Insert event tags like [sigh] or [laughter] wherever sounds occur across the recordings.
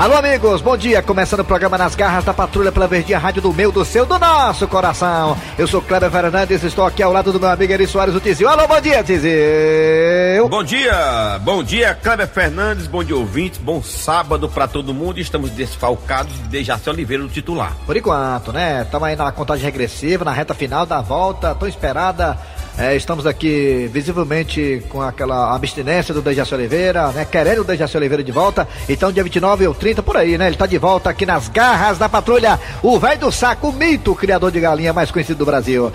Alô, amigos, bom dia. Começando o programa Nas Garras da Patrulha pela Verdinha Rádio do meu, do seu, do nosso coração. Eu sou Kleber Fernandes, estou aqui ao lado do meu amigo Eri Soares, o Tizil. Alô, bom dia, Tizil. Bom dia, bom dia, Kleber Fernandes, bom dia, ouvintes, bom sábado para todo mundo. Estamos desfalcados de Jaci Oliveira, o titular. Por enquanto, né? Estamos aí na contagem regressiva, na reta final da volta, tão esperada é, estamos aqui visivelmente com aquela abstinência do Dejaci Oliveira, né? Querendo o Dejaci Oliveira de volta. Então, dia 29 ou 30 por aí, né? Ele tá de volta aqui nas garras da patrulha. O velho do saco, o mito, o criador de galinha mais conhecido do Brasil.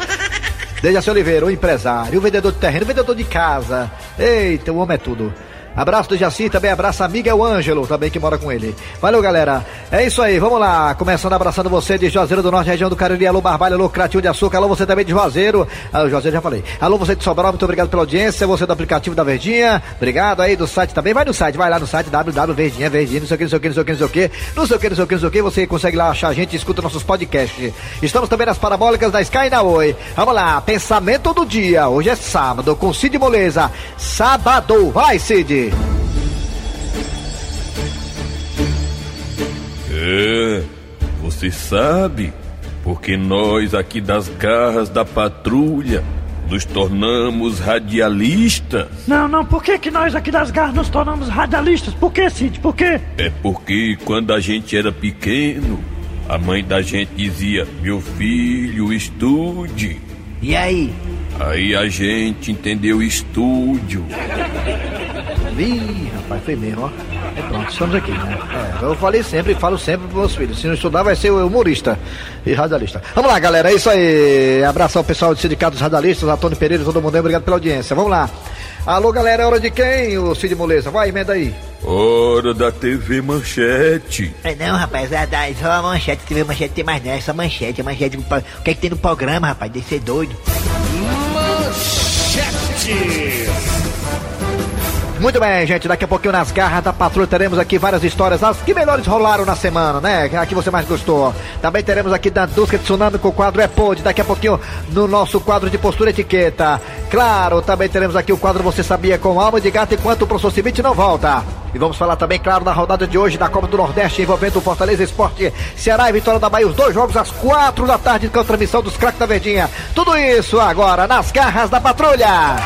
Dejaci Oliveira, o empresário, o vendedor de terreno, o vendedor de casa. Eita, o homem é tudo. Abraço do Jaci, também abraço a Miguel Ângelo, também que mora com ele. Valeu, galera. É isso aí, vamos lá. Começando abraçando você de Juazeiro do Norte, região do Cariri. Alô, Barbalho, alô, Cratinho de Açúcar. Alô, você também de Juazeiro. Alô, Juazeiro, já falei. Alô, você de Sobral, muito obrigado pela audiência. Você do aplicativo da Verdinha. Obrigado aí do site também. Vai no site, vai lá no site www.verdinha, verdinha, não sei o que, não sei o que, não sei o que, não sei o que. Não sei o que, não sei o que, não sei o que. Você consegue lá achar a gente e escuta nossos podcasts. Estamos também nas parabólicas da Sky na Oi. Vamos lá, pensamento do dia. Hoje é sábado com Cid Moleza. Sábado, vai, Cid. É, você sabe, porque nós aqui das garras da patrulha nos tornamos radialistas. Não, não, por que, que nós aqui das garras nos tornamos radialistas? Por que, Cid? Por quê? É porque quando a gente era pequeno, a mãe da gente dizia: Meu filho, estude. E aí? Aí a gente entendeu estúdio. Ih, rapaz, foi mesmo, ó. É pronto, estamos aqui, né? É, eu falei sempre e falo sempre pros meus filhos. Se não estudar, vai ser humorista e radialista. Vamos lá, galera, é isso aí. Abraço ao pessoal do Sindicato dos Radialistas, Antônio Pereira, todo mundo aí, obrigado pela audiência. Vamos lá. Alô, galera, é hora de quem, o Cid Moleza? Vai, emenda aí. Hora da TV Manchete. É não, rapaz, é, da, só a manchete, TV Manchete tem mais não, é só manchete, a manchete, o que é que tem no programa, rapaz, de ser doido. Manchete. Muito bem, gente. Daqui a pouquinho nas garras da patrulha teremos aqui várias histórias, as que melhores rolaram na semana, né? A que você mais gostou. Também teremos aqui da Dusca Tsunami com o quadro É Pod. Daqui a pouquinho no nosso quadro de postura etiqueta. Claro, também teremos aqui o quadro Você Sabia com Alma de Gato enquanto o professor Cibite não volta. E vamos falar também, claro, na rodada de hoje da Copa do Nordeste envolvendo o Fortaleza Esporte, Ceará e Vitória da Bahia. Os dois jogos às quatro da tarde com a transmissão dos craques da Verdinha. Tudo isso agora nas garras da patrulha.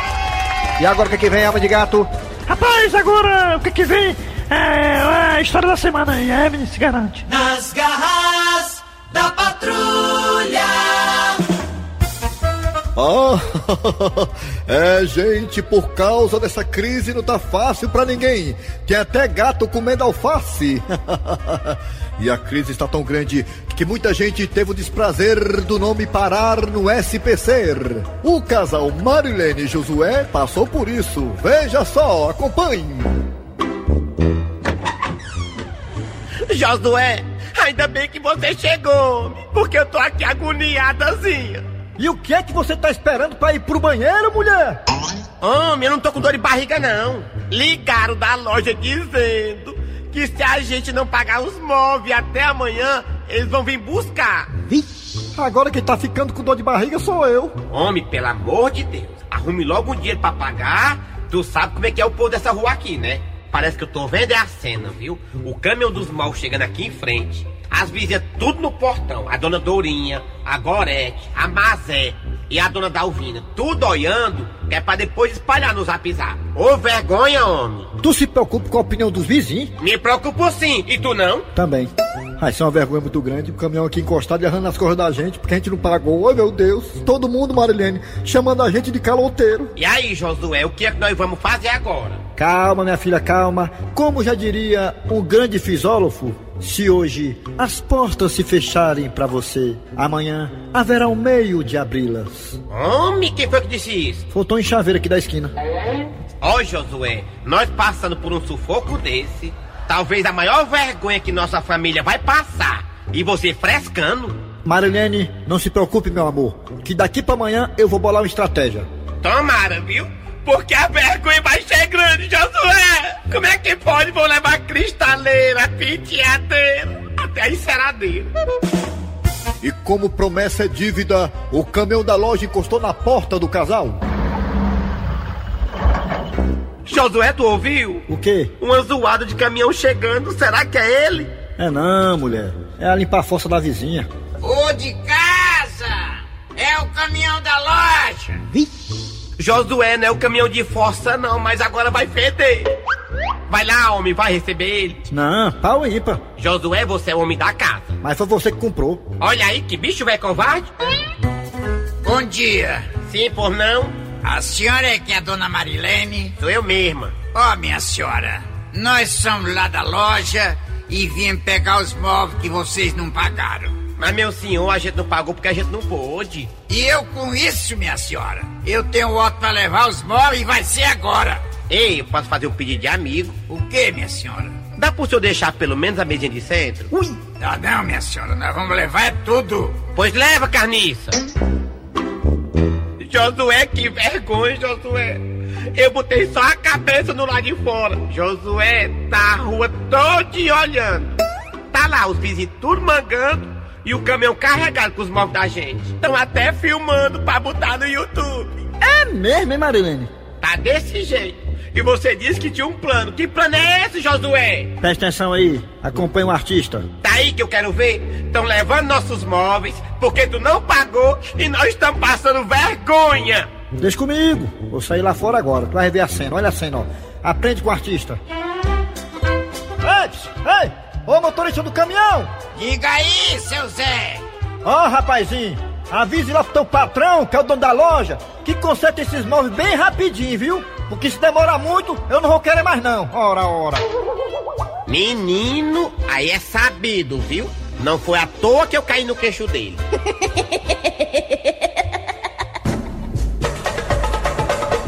E agora o que, que vem, Alma de Gato? Rapaz, agora o que que vem é, é a história da semana aí, a Evelyn se garante. Nas garras da patrulha. Ah, [laughs] é, gente, por causa dessa crise não tá fácil pra ninguém. Tem até gato comendo alface. [laughs] e a crise está tão grande que muita gente teve o desprazer do nome parar no SPC. O casal Marilene e Josué passou por isso. Veja só, acompanhe. Josué, ainda bem que você chegou, porque eu tô aqui agoniadazinha. E o que é que você tá esperando pra ir pro banheiro, mulher? Homem, eu não tô com dor de barriga, não. Ligaram da loja dizendo que se a gente não pagar os móveis até amanhã, eles vão vir buscar. Vixe, agora quem tá ficando com dor de barriga sou eu. Homem, pelo amor de Deus, arrume logo um dinheiro pra pagar. Tu sabe como é que é o povo dessa rua aqui, né? Parece que eu tô vendo é a cena, viu? O caminhão dos maus chegando aqui em frente. As vizinhas tudo no portão. A dona Dourinha, a Gorete, a Mazé e a dona Dalvina. Tudo olhando, que é pra depois espalhar no zap zap. Ô vergonha, homem. Tu se preocupa com a opinião dos vizinhos? Me preocupo sim. E tu não? Também. Ah, isso é uma vergonha muito grande. O caminhão aqui encostado e errando nas coisas da gente, porque a gente não pagou. Oi, meu Deus. Todo mundo, Marilene, chamando a gente de caloteiro. E aí, Josué, o que é que nós vamos fazer agora? Calma, minha filha, calma. Como já diria um grande fisólogo, se hoje as portas se fecharem para você, amanhã haverá um meio de abri-las. Homem, quem foi que disse isso? Faltou em chaveiro aqui da esquina. Ó, oh, Josué, nós passando por um sufoco desse, talvez a maior vergonha que nossa família vai passar. E você frescando? Marilene, não se preocupe, meu amor, que daqui para amanhã eu vou bolar uma estratégia. Tomara, viu? Porque a vergonha vai ser grande, Josué! Como é que pode? Vou levar cristaleira, penteadeira, até a enceradeira. E como promessa é dívida, o caminhão da loja encostou na porta do casal. Josué, tu ouviu? O quê? Uma zoada de caminhão chegando, será que é ele? É não, mulher. É a limpar a força da vizinha. Ô de casa! É o caminhão da loja! Josué não é o caminhão de força não, mas agora vai feder. Vai lá, homem, vai receber ele. Não, pau ímpar. Josué, você é o homem da casa. Mas foi você que comprou. Olha aí, que bicho velho covarde. Bom dia! Sim, por não? A senhora é que é a dona Marilene? Sou eu mesma. Ó, minha senhora, nós somos lá da loja e viemos pegar os móveis que vocês não pagaram. Mas, meu senhor, a gente não pagou porque a gente não pôde. E eu com isso, minha senhora, eu tenho outro para levar os móveis e vai ser agora. Ei, eu posso fazer um pedido de amigo? O que, minha senhora? Dá pro senhor deixar pelo menos a mesinha de centro? Ui! Dá não, minha senhora, nós vamos levar é tudo. Pois leva, carniça. Josué, que vergonha, Josué. Eu botei só a cabeça no lado de fora. Josué tá a rua toda olhando. Tá lá os vizinhos tudo mangando e o caminhão carregado com os móveis da gente. Estão até filmando pra botar no YouTube. É mesmo, hein, Marilene? Tá desse jeito. E você disse que tinha um plano. Que plano é esse, Josué? Presta atenção aí. Acompanha o artista. Tá aí que eu quero ver. Estão levando nossos móveis porque tu não pagou e nós estamos passando vergonha. Deixa comigo. Vou sair lá fora agora. Tu vai ver a cena. Olha a cena, ó. Aprende com o artista. Ei, ei! Ô motorista do caminhão! Diga aí, seu Zé. Ó, rapazinho, avise lá pro teu patrão, que é o dono da loja, que conserta esses móveis bem rapidinho, viu? Porque se demorar muito, eu não vou querer mais não. Ora, ora. Menino, aí é sabido, viu? Não foi à toa que eu caí no queixo dele. [laughs]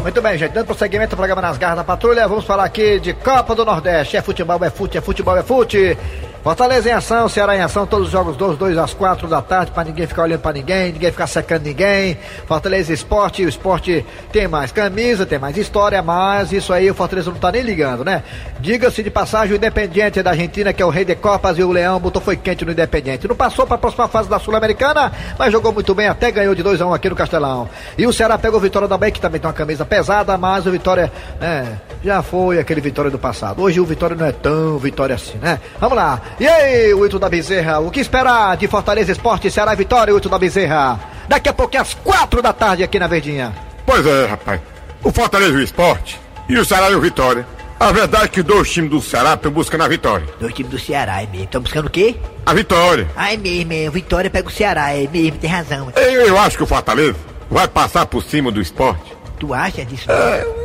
Muito bem, gente. Dando prosseguimento ao programa Nas Garras da Patrulha, vamos falar aqui de Copa do Nordeste. É futebol, é fute, é futebol, é fute. Fortaleza em ação, Ceará em ação, todos os jogos dos 2 às 4 da tarde, para ninguém ficar olhando para ninguém, ninguém ficar secando ninguém. Fortaleza Esporte, o esporte tem mais camisa, tem mais história, mas isso aí o Fortaleza não tá nem ligando, né? Diga-se de passagem, o Independiente da Argentina, que é o rei de Copas, e o Leão botou foi quente no Independiente. Não passou para a próxima fase da Sul-Americana, mas jogou muito bem, até ganhou de 2 a 1 aqui no Castelão. E o Ceará pegou o Vitória da Bahia, que também tem uma camisa pesada, mas o Vitória, né, já foi aquele Vitória do passado. Hoje o Vitória não é tão Vitória assim, né? Vamos lá. E aí, o Ito da Bezerra, o que esperar de Fortaleza Esporte, Ceará Vitória, o Ito da Bezerra? Daqui a pouco, às quatro da tarde, aqui na Verdinha. Pois é, rapaz. O Fortaleza e o Esporte e o Ceará e o Vitória. A verdade é que dois times do Ceará estão buscando a vitória. Dois times do Ceará, é mesmo. Estão buscando o quê? A vitória. Ah, é mesmo, é. O Vitória pega o Ceará, é mesmo, tem razão. Eu, eu acho que o Fortaleza vai passar por cima do esporte. Tu acha disso?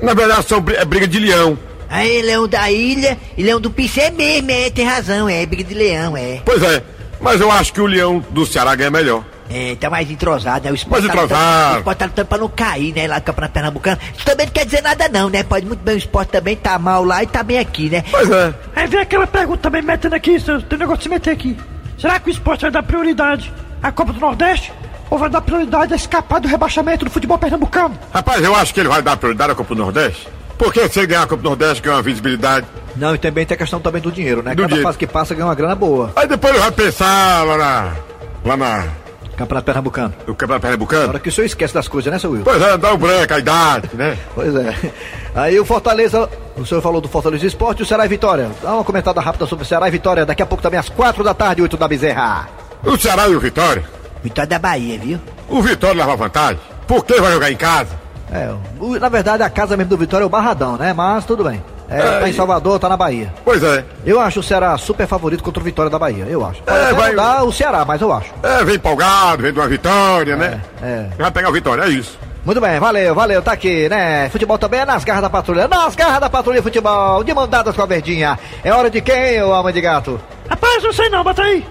Na verdade, são, é briga de leão. Aí, Leão da Ilha e Leão do Pincel é mesmo, é, tem razão, é. Briga de leão, é. Pois é, mas eu acho que o leão do Ceará ganha melhor. É, tá mais entrosado, né? O esporte Mais tá entrosado. O esporte tá lutando pra não cair, né? Lá do Campeonato Pernambucano. Isso também não quer dizer nada, não, né? Pode muito bem o esporte também tá mal lá e tá bem aqui, né? Pois é. Aí vem aquela pergunta também metendo aqui, tem negócio de se meter aqui. Será que o esporte vai dar prioridade à Copa do Nordeste? Ou vai dar prioridade a escapar do rebaixamento do futebol pernambucano? Rapaz, eu acho que ele vai dar prioridade à Copa do Nordeste. Porque se ele ganhar a Copa do Nordeste, ganha uma visibilidade. Não, e também tem a questão também do dinheiro, né? Do Cada dinheiro. fase que passa ganha uma grana boa. Aí depois ele vai pensar lá na. lá na. Campeonato Pernambucano. no Campeonato Na Pernambucano. hora que o senhor esquece das coisas, né, seu Will? Pois é, dá o branco, a idade, né? [laughs] Pois é. Aí o Fortaleza, o senhor falou do Fortaleza Esporte e o Ceará e Vitória. Dá uma comentada rápida sobre o Ceará e Vitória. Daqui a pouco também às quatro da tarde, oito da Bezerra. O Ceará e o Vitória. Vitória da Bahia, viu? O Vitória leva vantagem. Porque vai jogar em casa. É, o- na verdade a casa mesmo do Vitória é o Barradão, né? Mas tudo bem. É, tá em Salvador, tá na Bahia. Pois é. Eu acho o Ceará super favorito contra o Vitória da Bahia, eu acho. Pode É, vai- dar o Ceará, mas eu acho. É, vem empolgado, vem de uma vitória, né? é. Vai pegar o Vitória, é isso. Muito bem, valeu, valeu, tá aqui, né? Futebol também é nas garras da patrulha, nas garras da patrulha futebol, de mão dadas com a verdinha. É hora de quem, ô alma de gato? Rapaz, não sei não, bota aí.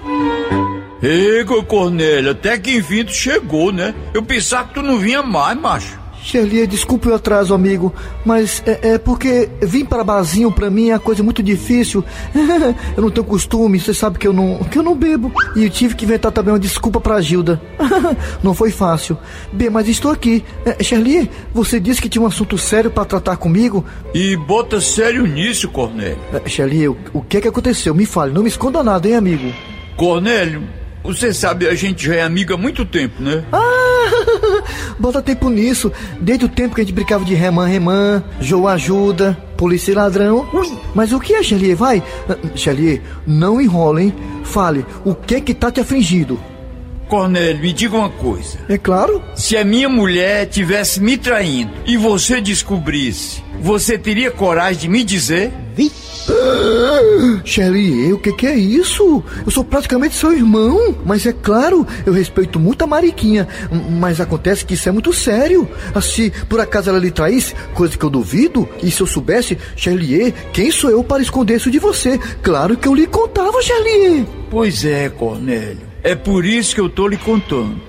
Ego, Cornélio, até que enfim tu chegou, né? Eu pensava que tu não vinha mais, macho. Shirley, desculpe o atraso, amigo, mas é, é porque vir para barzinho pra mim é uma coisa muito difícil. [laughs] eu não tenho costume, você sabe que eu não, que eu não bebo. E eu tive que inventar também uma desculpa pra Gilda. [laughs] não foi fácil. Bem, mas estou aqui. É, Shirley, você disse que tinha um assunto sério para tratar comigo. E bota sério nisso, Cornélio. É, o, o que é que aconteceu? Me fale, não me esconda nada, hein, amigo? Cornélio, você sabe, a gente já é amiga há muito tempo, né? Ah, [laughs] bota tempo nisso. Desde o tempo que a gente brincava de remã, remã, João ajuda. polícia e ladrão. Mas o que é, Chelier? Vai. Ah, Chelier, não enrola, hein? Fale, o que que tá te afligindo? Cornélio, me diga uma coisa. É claro. Se a minha mulher tivesse me traindo e você descobrisse, você teria coragem de me dizer? Shelly, o que, que é isso? Eu sou praticamente seu irmão. Mas é claro, eu respeito muito a Mariquinha. Mas acontece que isso é muito sério. Ah, Se por acaso ela lhe traísse, coisa que eu duvido, e se eu soubesse, Shelly, quem sou eu para esconder isso de você? Claro que eu lhe contava, Shelly. Pois é, Cornélio. É por isso que eu tô lhe contando.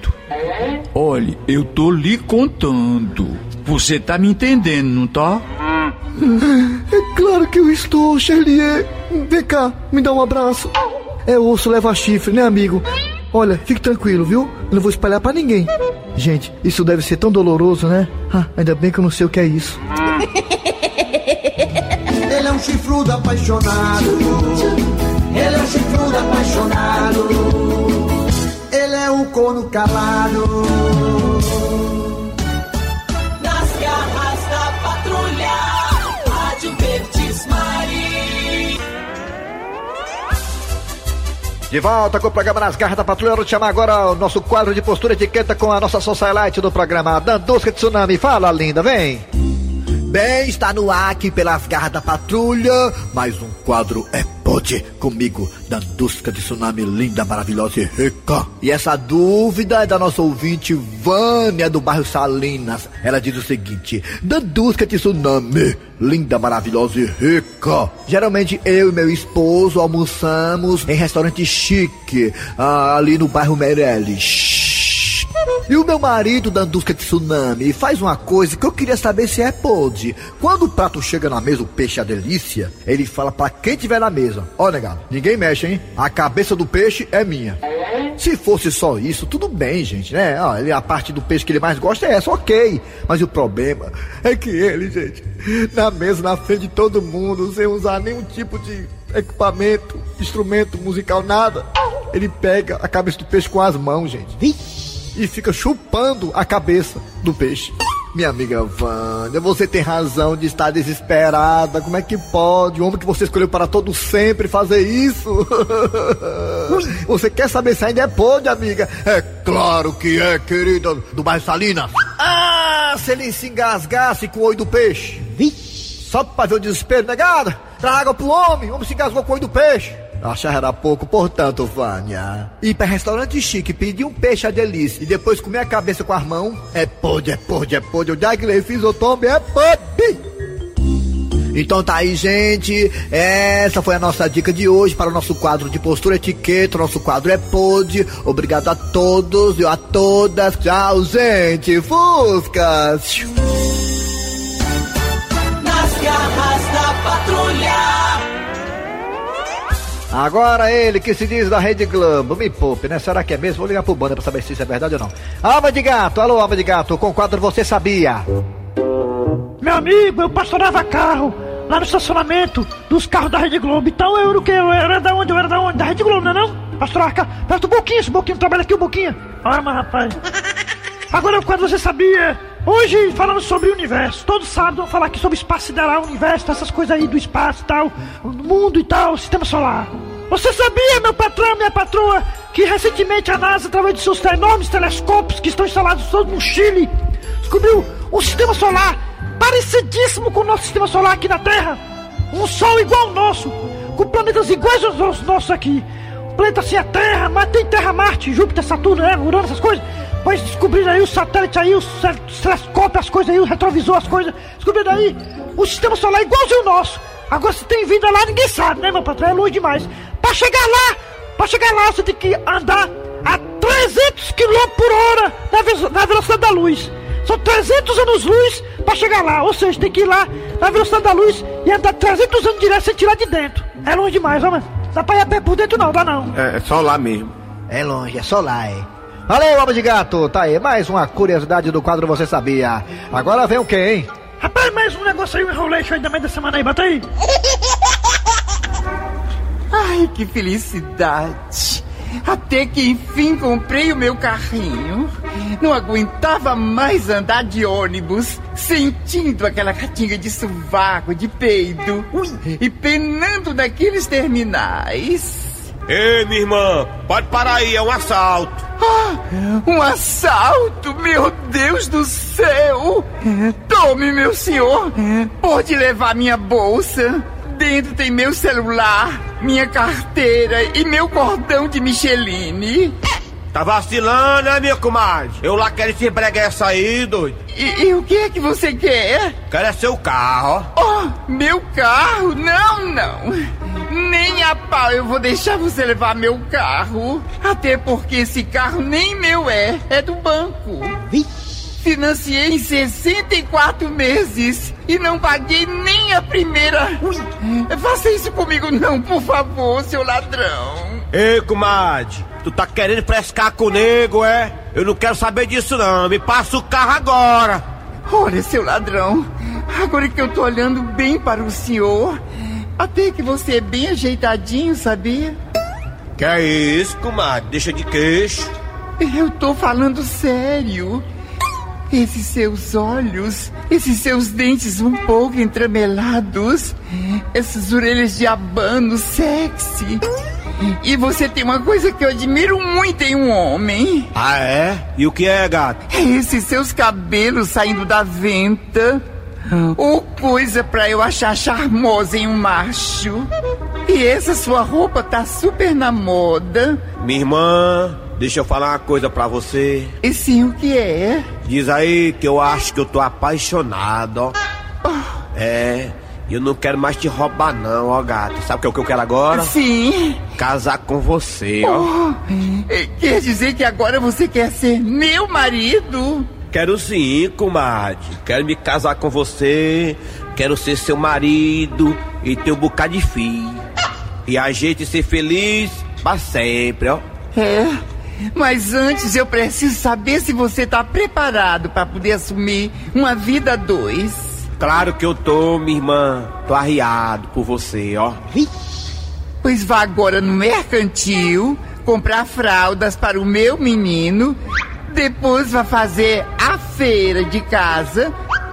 Olhe, eu tô lhe contando. Você tá me entendendo, não tá? É claro que eu estou, Shelly. Vem cá, me dá um abraço. É osso, leva chifre, né, amigo? Olha, fique tranquilo, viu? Eu não vou espalhar pra ninguém. Gente, isso deve ser tão doloroso, né? Ah, ainda bem que eu não sei o que é isso. Ele é um chifrudo apaixonado. Ele é um chifrudo apaixonado. Um corno calado. Nas garras da patrulha, Rádio Verdes Mari. De volta com o programa Nas Garras da Patrulha. Vamos chamar agora o nosso quadro de postura etiqueta com a nossa socialite do programa, Dandusca Tsunami. Fala, linda, vem. Bem, está no ar aqui pelas garras da patrulha. Mais um quadro é Pode comigo, Dandusca de Tsunami, linda, maravilhosa e rica. E essa dúvida é da nossa ouvinte Vânia do bairro Salinas. Ela diz o seguinte: Dandusca de Tsunami, linda, maravilhosa e rica. Geralmente eu e meu esposo almoçamos em restaurante chique, ah, ali no bairro Meirelles. E o meu marido, Dandusca Tsunami, faz uma coisa que eu queria saber se é pode. Quando o prato chega na mesa, o peixe é a delícia, ele fala pra quem tiver na mesa: Ó, negado, ninguém mexe, hein? A cabeça do peixe é minha. Se fosse só isso, tudo bem, gente, né? Ó, ele, a parte do peixe que ele mais gosta é essa, ok. Mas o problema é que ele, gente, na mesa, na frente de todo mundo, sem usar nenhum tipo de equipamento, instrumento musical, nada, ele pega a cabeça do peixe com as mãos, gente e fica chupando a cabeça do peixe. Minha amiga Wanda, você tem razão de estar desesperada. Como é que pode? O homem que você escolheu para todo sempre fazer isso? [laughs] você quer saber se ainda é pode, amiga? É claro que é, querida do bairro Salinas. Ah, se ele se engasgasse com o olho do peixe. Só pra ver o desespero, negada. Traga pro homem. O homem se engasgou com o olho do peixe. Achar era pouco, portanto, Vânia. Ir pra restaurante chique, pedir um peixe à delícia e depois comer a cabeça com as mãos, é pode, é pode, é. Eu já que fiz o tombe, é pode. Então tá aí, gente. Essa foi a nossa dica de hoje para o nosso quadro de postura etiqueta. O nosso quadro é Pode. Obrigado a todos e a todas. Tchau, gente. Fuscas. Agora ele que se diz da Rede Globo, me poupe, né? Será que é mesmo? Vou ligar pro Banda pra saber se isso é verdade ou não. Alma de gato, alô, alma de gato, com o quadro Você Sabia. Meu amigo, eu pastorava carro lá no estacionamento dos carros da Rede Globo. Então eu era o? Eu era da onde? Eu era da onde? Da Rede Globo, não é não? Carro. Perto do Boquinha, esse Boquinha trabalha aqui, o Boquinha. Ah, mas rapaz. Agora, quando você sabia, hoje falamos sobre o universo. Todos sabem, vamos falar aqui sobre espaço sideral, universo, essas coisas aí do espaço e tal, o mundo e tal, sistema solar. Você sabia, meu patrão, minha patroa, que recentemente a NASA, através de seus enormes telescópios que estão instalados todos no Chile, descobriu um sistema solar parecidíssimo com o nosso sistema solar aqui na Terra? Um Sol igual ao nosso, com planetas iguais aos nossos aqui. Planeta assim a Terra, mas tem Terra, Marte, Júpiter, Saturno, né, Urano, essas coisas. Pois descobriram aí os satélites aí, os cel- telescópios, as coisas aí, o retrovisor, as coisas. Descobriram aí o sistema solar igualzinho ao nosso. Agora se tem vida lá, ninguém sabe, né, meu patrão? É longe demais. Pra chegar lá, pra chegar lá, você tem que andar a 300 km por hora na, ve- na velocidade da luz. São 300 anos-luz pra chegar lá. Ou seja, tem que ir lá na velocidade da luz e andar 300 anos direto sem tirar de dentro. É longe demais, ó, mano. Dá pra ir a pé por dentro não, dá não. É, é só lá mesmo. É longe, é só lá, é. Valeu, alma de gato, tá aí, mais uma curiosidade do quadro Você Sabia. Agora vem o quê, hein? Rapaz, mais um negócio aí, um enrolation aí da meia da semana aí, bota aí. [laughs] Ai, que felicidade! Até que enfim comprei o meu carrinho. Não aguentava mais andar de ônibus. sentindo aquela catinga de sovaco, de peido, e penando naqueles terminais. Ei, minha irmã, pode parar aí, é um assalto. Ah, um assalto, meu Deus do céu! Tome, meu senhor, pode levar minha bolsa. Dentro tem meu celular, minha carteira e meu cordão de Micheline. Tá vacilando, né, minha comadre? Eu lá quero esse bregueça aí, doido. E, e o que é que você quer? Quero é seu carro. Oh, meu carro? Não, não. Nem a pau eu vou deixar você levar meu carro. Até porque esse carro nem meu é, é do banco. Financiei em 64 meses e não paguei nem a primeira. Faça isso comigo não, por favor, seu ladrão. Ei, comadre, tu tá querendo frescar com o nego, é? Eu não quero saber disso não, me passa o carro agora. Olha, seu ladrão, agora que eu tô olhando bem para o senhor, até que você é bem ajeitadinho, sabia? Que é isso, comadre? Deixa de queixo. Eu tô falando sério. Esses seus olhos, esses seus dentes um pouco entramelados, essas orelhas de abano sexy. E você tem uma coisa que eu admiro muito em um homem. Ah, é? E o que é, gato? Esses seus cabelos saindo da venta. Ou coisa pra eu achar charmosa em um macho. E essa sua roupa tá super na moda. Minha irmã, deixa eu falar uma coisa pra você. E sim, o que é? Diz aí que eu acho que eu tô apaixonado, ó. É, e eu não quero mais te roubar não, ó gato. Sabe o que é o que eu quero agora? Sim. Casar com você, ó. Oh, quer dizer que agora você quer ser meu marido? Quero sim, comadre. Quero me casar com você. Quero ser seu marido e ter um bocado de filho. E a gente ser feliz pra sempre, ó. É. Mas antes eu preciso saber se você tá preparado para poder assumir uma vida a dois. Claro que eu tô, minha irmã. Tô arriado por você, ó. Pois vá agora no mercantil comprar fraldas para o meu menino. Depois vá fazer a feira de casa.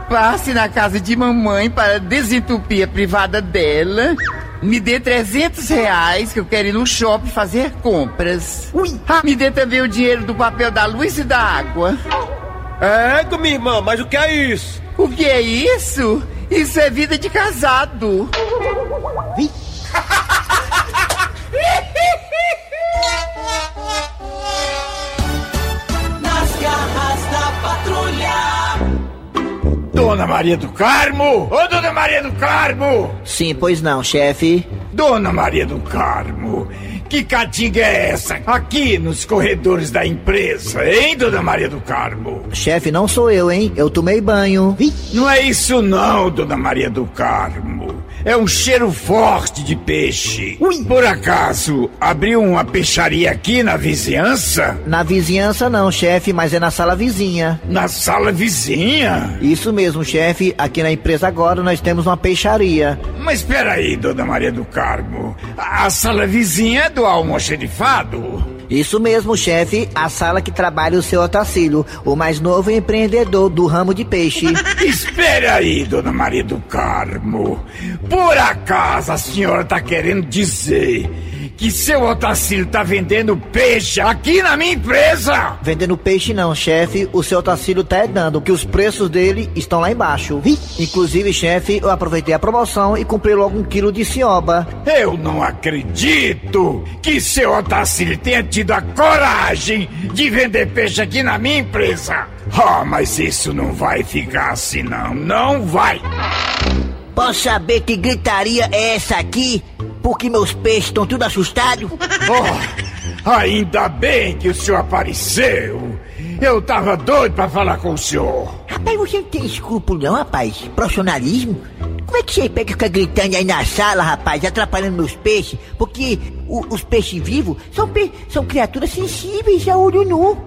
Passe na casa de mamãe para desentupir a privada dela. Me dê 300 reais que eu quero ir no shopping fazer compras. Ui. Ah, me dê também o dinheiro do papel da luz e da água. É, minha irmã, mas o que é isso? O que é isso? Isso é vida de casado. Dona Maria do Carmo! Ô, Dona Maria do Carmo! Sim, pois não, chefe. Dona Maria do Carmo, que catinga é essa aqui nos corredores da empresa, hein, Dona Maria do Carmo? Chefe, não sou eu, hein? Eu tomei banho. Não é isso não, Dona Maria do Carmo. É um cheiro forte de peixe. Por acaso, abriu uma peixaria aqui na vizinhança? Na vizinhança não, chefe, mas é na sala vizinha. Na sala vizinha? Isso mesmo, chefe. Aqui na empresa agora nós temos uma peixaria. Mas espera aí, Dona Maria do Carmo. A sala vizinha é do almoxerifado? Isso mesmo, chefe. A sala que trabalha o seu Otacílio, o mais novo empreendedor do ramo de peixe. [laughs] Espere aí, Dona Maria do Carmo. Por acaso a senhora tá querendo dizer que seu Otacílio tá vendendo peixe aqui na minha empresa? Vendendo peixe não, chefe. O seu Otacílio tá dando que os preços dele estão lá embaixo. Inclusive, chefe, eu aproveitei a promoção e comprei logo um quilo de cioba. Eu não acredito que seu Otacílio tenha tido a coragem de vender peixe aqui na minha empresa. Ah, mas isso não vai ficar assim não, não vai. Posso saber que gritaria é essa aqui? Porque meus peixes estão tudo assustados? Oh, ainda bem que o senhor apareceu. Eu tava doido pra falar com o senhor. Rapaz, você não tem escrúpulo não, rapaz? Profissionalismo? Como é que você pega e fica gritando aí na sala, rapaz, atrapalhando meus peixes? Porque o- os peixes vivos são, pe- são criaturas sensíveis a olho nu.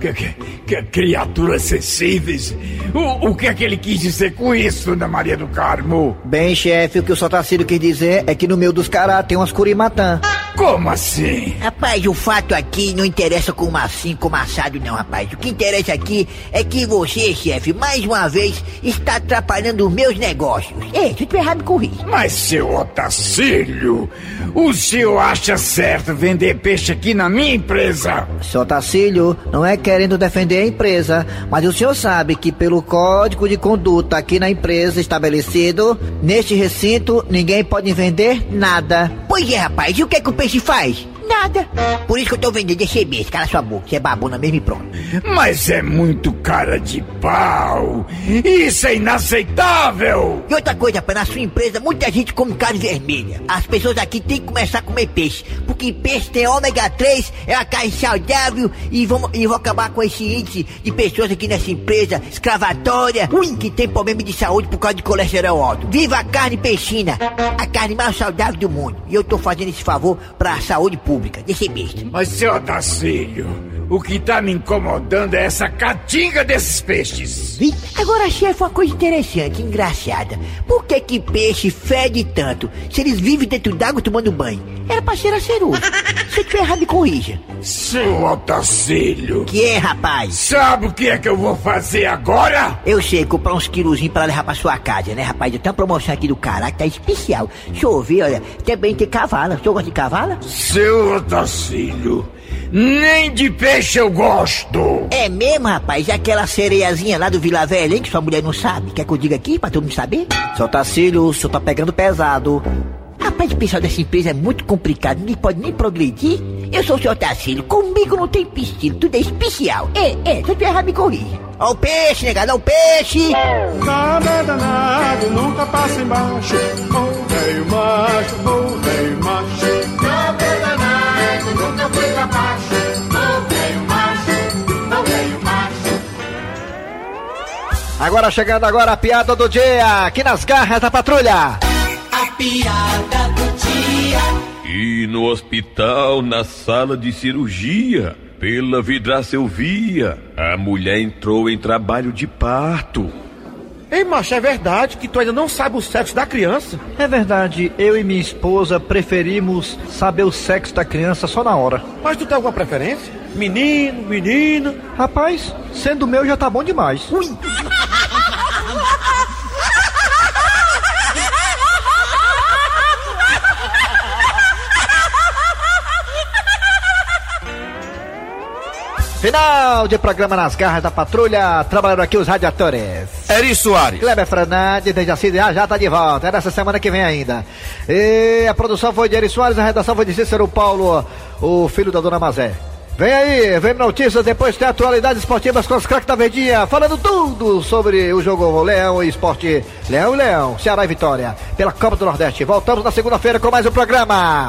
Que, que, que criaturas sensíveis. O, o que é que ele quis dizer com isso, Dona Maria do Carmo? Bem, chefe, o que o Sotacílio quis dizer é que no meio dos caras tem umas curimatã. Como assim? Rapaz, o fato aqui não interessa como assim, como assado, não, rapaz. O que interessa aqui é que você, chefe, mais uma vez está atrapalhando os meus negócios. Ei, se eu tiver errado, me corrija. Mas, seu Otacílio, o senhor acha certo vender peixe aqui na minha empresa? Seu Tacílio, não é querendo defender a empresa, mas o senhor sabe que pelo código de conduta aqui na empresa estabelecido, neste recinto, ninguém pode vender nada. Pois é, rapaz, e o que, é que o peixe faz? Nada. Por isso que eu tô vendendo esse beijo, cala sua boca, você é babona mesmo e pronto. Mas é muito cara de pau. Isso é inaceitável. E outra coisa, rapaz, na sua empresa, muita gente come carne vermelha. As pessoas aqui têm que começar a comer peixe, porque peixe tem ômega 3, é uma carne saudável e vamos, e vou acabar com esse índice de pessoas aqui nessa empresa escravatória, ruim, que tem problema de saúde por causa de colesterol alto. Viva a carne peixina, a carne mais saudável do mundo. E eu tô fazendo esse favor pra saúde pública, desse besta. Mas, seu Otacílio, o que tá me incomodando é essa catinga desses peixes. Agora, chefe, uma coisa interessante, engraçada. Por que que peixe fede tanto se eles vivem dentro d'água tomando banho? Era pra ser a ceruja. Se eu tiver errado, corrija. Seu Otacílio. Que é, rapaz? Sabe o que é que eu vou fazer agora? Eu sei, comprar uns quilozinhos pra levar pra sua casa, né, rapaz? Eu tenho uma promoção aqui do caralho, tá especial. Deixa eu ver, olha, também tem cavala. O senhor gosta de cavala? Seu Otacílio, nem de peixe eu gosto. É mesmo, rapaz? E aquela sereiazinha lá do Vila Velha, hein, que sua mulher não sabe? Quer que eu diga aqui pra todo mundo saber? Seu Tacílio, o senhor tá pegando pesado. Rapaz, o pessoal dessa empresa é muito complicado, ninguém pode nem progredir. Eu sou o seu Tacílio, comigo não tem piscina, tudo é especial. É, é, se eu tiver errado, me corrija. Ó o peixe, negado, ó o peixe! Nada danado, nunca passa embaixo. Velho macho, velho macho. Agora chegando agora a piada do dia, aqui nas garras da patrulha. A piada do dia. E no hospital, na sala de cirurgia, pela vidraça eu via, a mulher entrou em trabalho de parto. Ei, macho, é verdade que tu ainda não sabe o sexo da criança? É verdade, eu e minha esposa preferimos saber o sexo da criança só na hora. Mas tu tem alguma preferência? Menino, menina? Rapaz, sendo meu já tá bom demais. Final de programa nas garras da patrulha, trabalhando aqui os radiadores. Eri Soares. Kleber Fernandes, desde já, já tá de volta, é nessa semana que vem ainda. E a produção foi de Eri Soares, a redação foi de Cícero Paulo, o filho da dona Mazé. Vem aí, vem notícias, depois tem atualidades esportivas com os craques da Verdinha, falando tudo sobre o jogo Leão e Esporte Leão e Leão, Ceará e Vitória, pela Copa do Nordeste. Voltamos na segunda-feira com mais um programa.